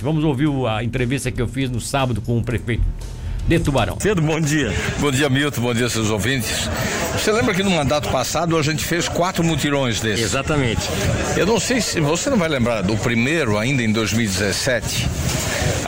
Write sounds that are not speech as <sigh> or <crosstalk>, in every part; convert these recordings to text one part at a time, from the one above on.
Vamos ouvir a entrevista que eu fiz no sábado com o prefeito de Tubarão. Pedro, bom dia. Bom dia, Milton. Bom dia, seus ouvintes. Você lembra que no mandato passado a gente fez quatro mutirões desses? Exatamente. Eu não sei se você não vai lembrar do primeiro, ainda em 2017.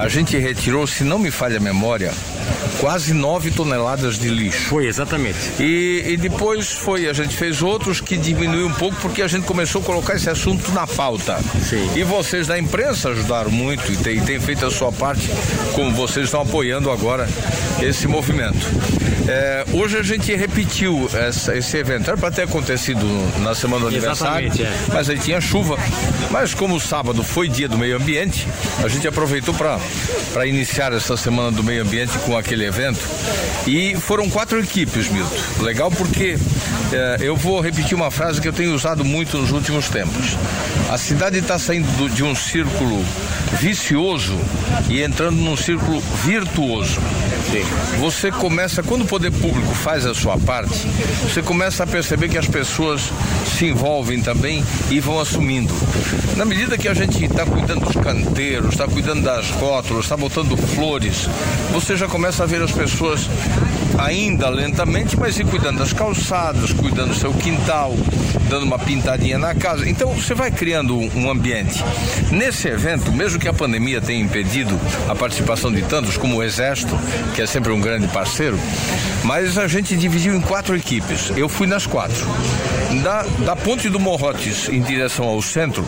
A gente retirou, se não me falha a memória, quase 9 toneladas de lixo. Foi, exatamente. E, e, depois foi, a gente fez outros que diminuiu um pouco porque a gente começou a colocar esse assunto na pauta. Sim. E vocês da imprensa ajudaram muito e têm feito a sua parte, como vocês estão apoiando agora esse movimento. É, hoje a gente repetiu essa, esse evento. Era para ter acontecido na semana do aniversário, é. mas aí tinha chuva. Mas como o sábado foi dia do meio ambiente, a gente aproveitou para iniciar essa semana do meio ambiente com aquele evento. E foram quatro equipes, Milton. Legal porque é, eu vou repetir uma frase que eu tenho usado muito nos últimos tempos. A cidade está saindo do, de um círculo vicioso e entrando num círculo virtuoso. Você começa, quando o poder público faz a sua parte, você começa a perceber que as pessoas se envolvem também e vão assumindo. Na medida que a gente está cuidando dos canteiros, está cuidando das rótulas, está botando flores, você já começa a ver as pessoas ainda lentamente, mas ir cuidando das calçadas, cuidando do seu quintal, dando uma pintadinha na casa. Então você vai criando um ambiente. Nesse evento, mesmo que a pandemia tenha impedido a participação de tantos, como o Exército, que é sempre um grande parceiro, mas a gente dividiu em quatro equipes. Eu fui nas quatro. Da, da ponte do Morrotes em direção ao centro,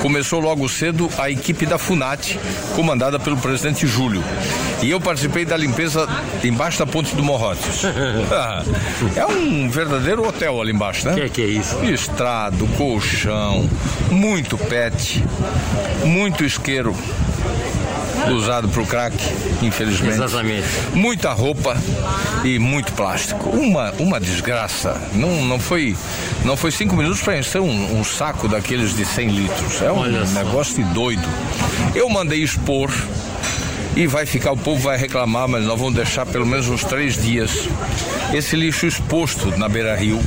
começou logo cedo a equipe da FUNAT, comandada pelo presidente Júlio. E eu participei da limpeza embaixo da ponte do Morrotes. <laughs> é um verdadeiro hotel ali embaixo, né? Que que é isso? Estrado, colchão, muito pet, muito isqueiro usado para o crack, infelizmente. Exatamente. Muita roupa e muito plástico. Uma, uma desgraça. Não, não foi não foi cinco minutos para encher um, um, saco daqueles de 100 litros. É um Olha só. negócio de doido. Eu mandei expor e vai ficar, o povo vai reclamar, mas nós vamos deixar pelo menos uns três dias esse lixo exposto na beira rio.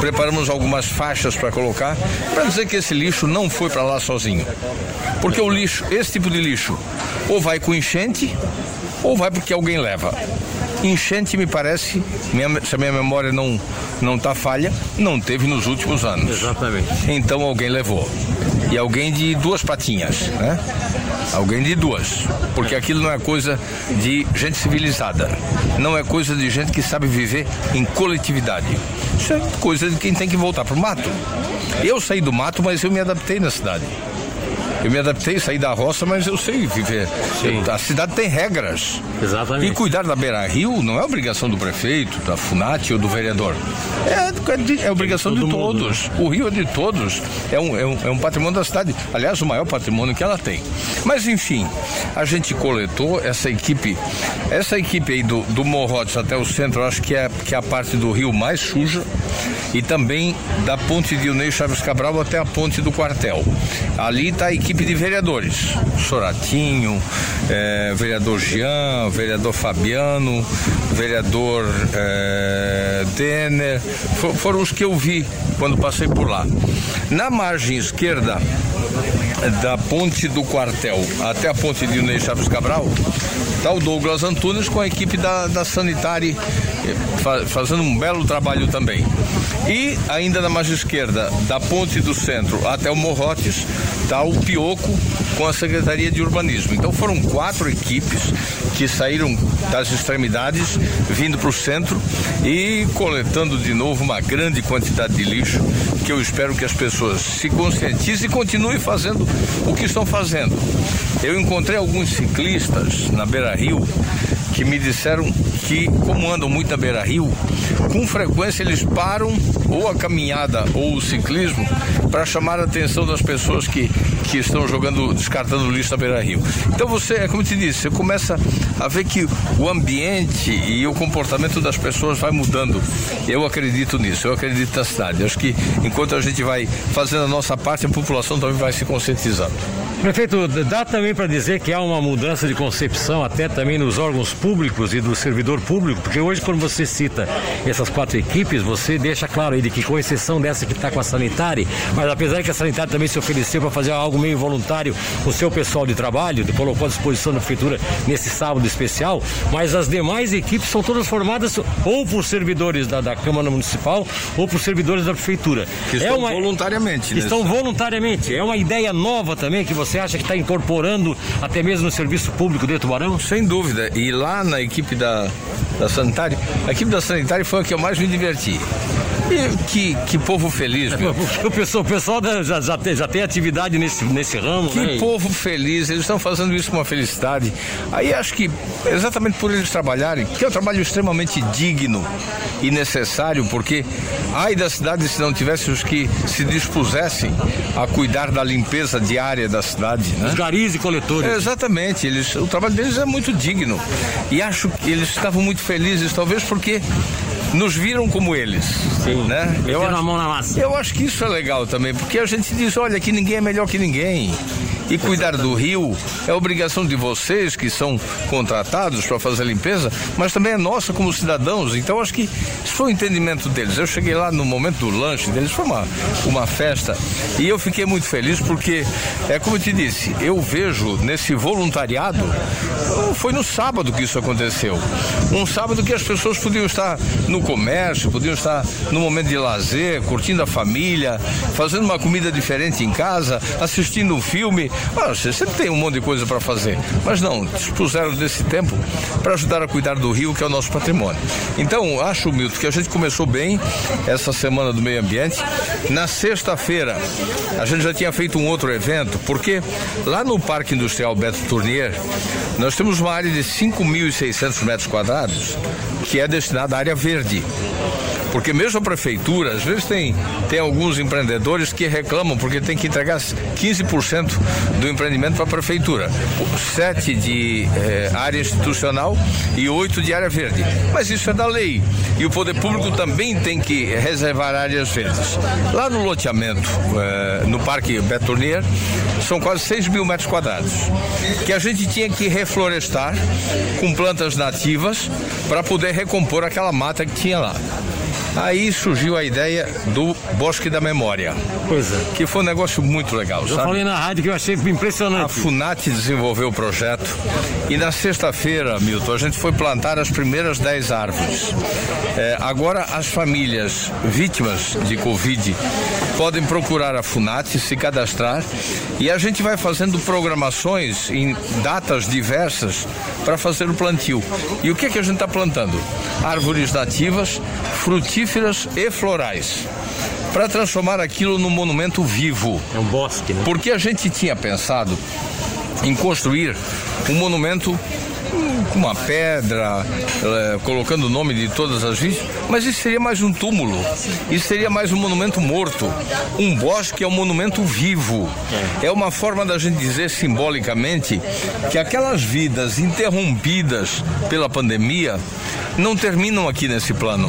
Preparamos algumas faixas para colocar, para dizer que esse lixo não foi para lá sozinho. Porque o lixo, esse tipo de lixo, ou vai com enchente, ou vai porque alguém leva. Enchente me parece, minha, se a minha memória não não tá falha, não teve nos últimos anos. Exatamente. Então alguém levou. E alguém de duas patinhas, né? Alguém de duas. Porque aquilo não é coisa de gente civilizada. Não é coisa de gente que sabe viver em coletividade. Isso é coisa de quem tem que voltar pro mato. Eu saí do mato, mas eu me adaptei na cidade. Eu me adaptei, saí da roça, mas eu sei viver. Sim. Eu- a cidade tem regras. Exatamente. E cuidar da beira rio não é obrigação do prefeito, da FUNAT ou do vereador. É, é de- é obrigação de todo mundo, todos. O rio é de todos. É um, é, um, é um patrimônio da cidade. Aliás, o maior patrimônio que ela tem. Mas enfim, a gente coletou essa equipe. Essa equipe aí do, do Morrotes até o centro, eu acho que é, que é a parte do rio mais suja. E também da ponte de Unei Chaves Cabral até a ponte do quartel. Ali está a equipe de vereadores. Soratinho, eh, vereador Jean, vereador Fabiano, vereador eh, Denner. For- foram os que eu vi quando passei por lá. Na margem esquerda da ponte do quartel até a ponte de Unei Chaves Cabral, está o Douglas Antunes com a equipe da, da Sanitari eh, fa- fazendo um belo trabalho também. E ainda na margem esquerda, da ponte do centro até o Morrotes, o Pioco com a Secretaria de Urbanismo. Então foram quatro equipes que saíram das extremidades, vindo para o centro e coletando de novo uma grande quantidade de lixo que eu espero que as pessoas se conscientizem e continuem fazendo o que estão fazendo. Eu encontrei alguns ciclistas na Beira Rio que me disseram que, como andam muito na Beira Rio, com frequência eles param ou a caminhada ou o ciclismo para chamar a atenção das pessoas que, que estão jogando, descartando lixo na Beira Rio. Então você, é como eu te disse, você começa a ver que o ambiente e o comportamento das pessoas vai mudando. Eu acredito nisso, eu acredito na cidade. Acho que enquanto a gente vai fazendo a nossa parte, a população também vai se conscientizando. Prefeito, dá também para dizer que há uma mudança de concepção até também nos órgãos públicos e do servidor público, porque hoje quando você cita essas quatro equipes, você deixa claro aí de que com exceção dessa que está com a sanitária, mas apesar que a sanitária também se ofereceu para fazer algo meio voluntário com o seu pessoal de trabalho, colocou à disposição da prefeitura nesse sábado especial, mas as demais equipes são todas formadas ou por servidores da, da Câmara Municipal ou por servidores da prefeitura. Que é estão uma, voluntariamente. Estão nesse... voluntariamente. É uma ideia nova também que você você acha que está incorporando até mesmo no serviço público de Tubarão? Sem dúvida. E lá na equipe da, da sanitária, a equipe da sanitária foi a que eu mais me diverti. Que, que povo feliz, meu. <laughs> O pessoal, o pessoal já, já, tem, já tem atividade nesse, nesse ramo, Que né? povo feliz, eles estão fazendo isso com uma felicidade. Aí acho que exatamente por eles trabalharem, que é um trabalho extremamente digno e necessário, porque ai da cidade se não tivesse os que se dispusessem a cuidar da limpeza diária da cidade, né? Os garis e coletores. É, exatamente, eles, o trabalho deles é muito digno. E acho que eles estavam muito felizes, talvez porque nos viram como eles. Sim. Né? Eu acho, a mão na massa. Eu acho que isso é legal também, porque a gente diz, olha, que ninguém é melhor que ninguém. E cuidar do rio é obrigação de vocês que são contratados para fazer a limpeza, mas também é nossa como cidadãos. Então acho que isso foi o entendimento deles. Eu cheguei lá no momento do lanche deles, foi uma, uma festa e eu fiquei muito feliz porque, é como eu te disse, eu vejo nesse voluntariado, foi no sábado que isso aconteceu. Um sábado que as pessoas podiam estar no comércio, podiam estar no momento de lazer, curtindo a família, fazendo uma comida diferente em casa, assistindo um filme ah, você sempre tem um monte de coisa para fazer, mas não, dispuseram desse tempo para ajudar a cuidar do rio, que é o nosso patrimônio. Então, acho, Milton, que a gente começou bem essa semana do meio ambiente. Na sexta-feira, a gente já tinha feito um outro evento, porque lá no Parque Industrial Beto Tournier, nós temos uma área de 5.600 metros quadrados que é destinada à área verde. Porque mesmo a prefeitura, às vezes tem, tem alguns empreendedores que reclamam porque tem que entregar 15% do empreendimento para a prefeitura. Sete de eh, área institucional e oito de área verde. Mas isso é da lei. E o poder público também tem que reservar áreas verdes. Lá no loteamento, eh, no Parque Betornier, são quase 6 mil metros quadrados. Que a gente tinha que reflorestar com plantas nativas para poder recompor aquela mata que tinha lá. Aí surgiu a ideia do Bosque da Memória. Pois é. Que foi um negócio muito legal. Eu sabe? falei na rádio que eu achei impressionante. A FUNAT desenvolveu o projeto e na sexta-feira, Milton, a gente foi plantar as primeiras 10 árvores. É, agora as famílias vítimas de Covid podem procurar a FUNAT, se cadastrar e a gente vai fazendo programações em datas diversas para fazer o plantio. E o que, é que a gente está plantando? Árvores nativas, frutíferas e florais para transformar aquilo num monumento vivo. É um bosque, né? Porque a gente tinha pensado em construir um monumento com uma pedra, é, colocando o nome de todas as vítimas, mas isso seria mais um túmulo, isso seria mais um monumento morto. Um bosque é um monumento vivo. É uma forma da gente dizer simbolicamente que aquelas vidas interrompidas pela pandemia não terminam aqui nesse plano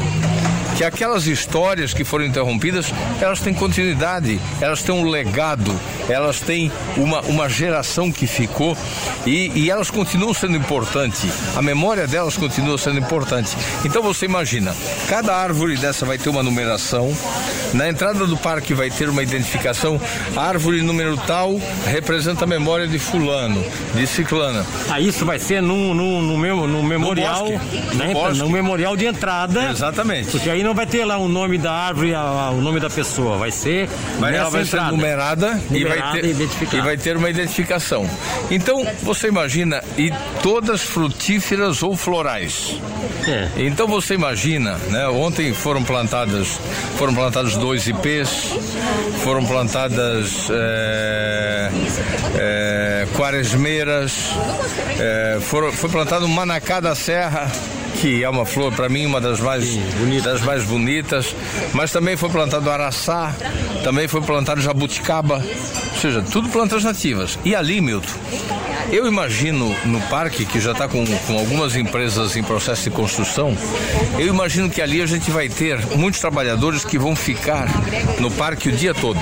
que aquelas histórias que foram interrompidas, elas têm continuidade, elas têm um legado, elas têm uma, uma geração que ficou e, e elas continuam sendo importantes. A memória delas continua sendo importante. Então você imagina, cada árvore dessa vai ter uma numeração, na entrada do parque vai ter uma identificação, árvore número tal representa a memória de fulano, de ciclana. Ah, isso vai ser no, no, no, no memorial, no, bosque, né? no, no memorial de entrada. Exatamente. Porque aí não vai ter lá o nome da árvore, a, o nome da pessoa, vai ser vai, ela vai ser numerada, numerada e, vai ter, e, vai ter uma identificação. Então, você imagina, e todas frutíferas ou florais. É. Então você imagina, né? Ontem foram plantadas, foram plantados dois ipês, foram plantadas é, é, quaresmeiras, é, foram, foi plantado manacá da serra que é uma flor para mim uma das mais Sim, das mais bonitas, mas também foi plantado araçá, também foi plantado jabuticaba, ou seja, tudo plantas nativas. E ali, Milton, eu imagino no parque, que já está com, com algumas empresas em processo de construção, eu imagino que ali a gente vai ter muitos trabalhadores que vão ficar no parque o dia todo.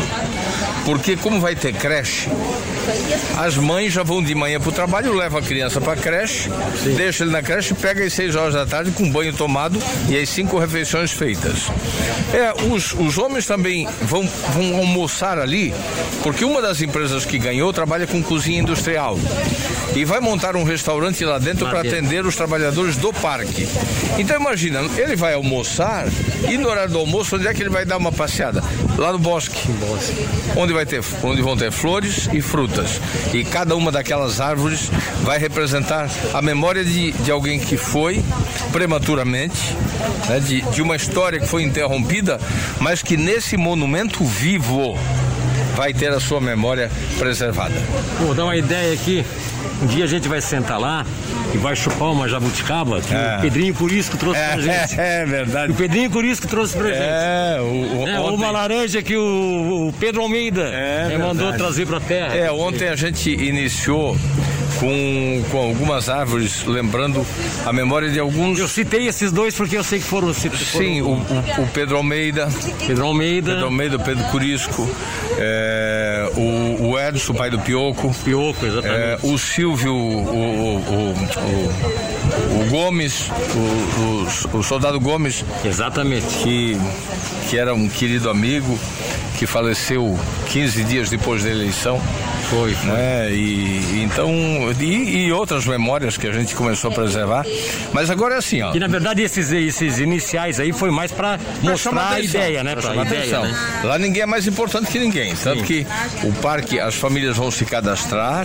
Porque como vai ter creche, As mães já vão de manhã para o trabalho, levam a criança para a creche, Sim. deixa ele na creche, pega às 6 horas da tarde com banho tomado e as cinco refeições feitas. É, os, os homens também vão, vão almoçar ali, porque uma das empresas que ganhou trabalha com cozinha industrial e vai montar um restaurante lá dentro para atender os trabalhadores do parque. Então imagina, ele vai almoçar e no horário do almoço, onde é que ele vai dar uma passeada? Lá no bosque. Onde, vai ter, onde vão ter flores e frutas. E cada uma daquelas árvores vai representar a memória de, de alguém que foi prematuramente, né, de, de uma história que foi interrompida, mas que nesse monumento vivo vai ter a sua memória preservada. Vou dar uma ideia aqui. Um dia a gente vai sentar lá e vai chupar uma jabuticaba que é. o Pedrinho Curisco trouxe é, pra gente. É, é verdade. O Pedrinho Curisco trouxe pra gente. É, o, o, é ontem... uma laranja que o, o Pedro Almeida é, mandou trazer pra terra. É, ontem a gente iniciou com, com algumas árvores, lembrando a memória de alguns. Eu citei esses dois porque eu sei que foram. citados. Sim, o, o, o, Pedro Almeida. Pedro Almeida. Pedro Almeida, Pedro Curisco. É, o, o Edson, pai do Pioco. Pioco, exatamente. É, o Silvio, o, o, o Gomes, o, o, soldado Gomes. Exatamente. Que, que era um querido amigo que faleceu 15 dias depois da eleição. Foi, foi. Né? E, então, e, e, outras memórias que a gente começou a preservar. Mas agora é assim, ó. E na verdade esses, esses iniciais aí foi mais para mostrar a ideia, né? Pra, pra ideia, atenção. Né? Lá ninguém é mais importante que ninguém. Tanto Sim. que o parque, as famílias vão se cadastrar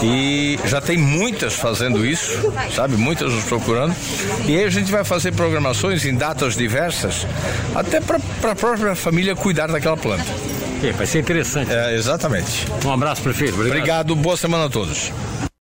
e já tem muitas fazendo isso, sabe? Muitas nos procurando. E aí a gente vai fazer programações em datas diversas, até para a própria família cuidar daquela planta. É, vai ser interessante. É, exatamente. Um abraço, prefeito. Obrigado. Obrigado. Boa semana a todos.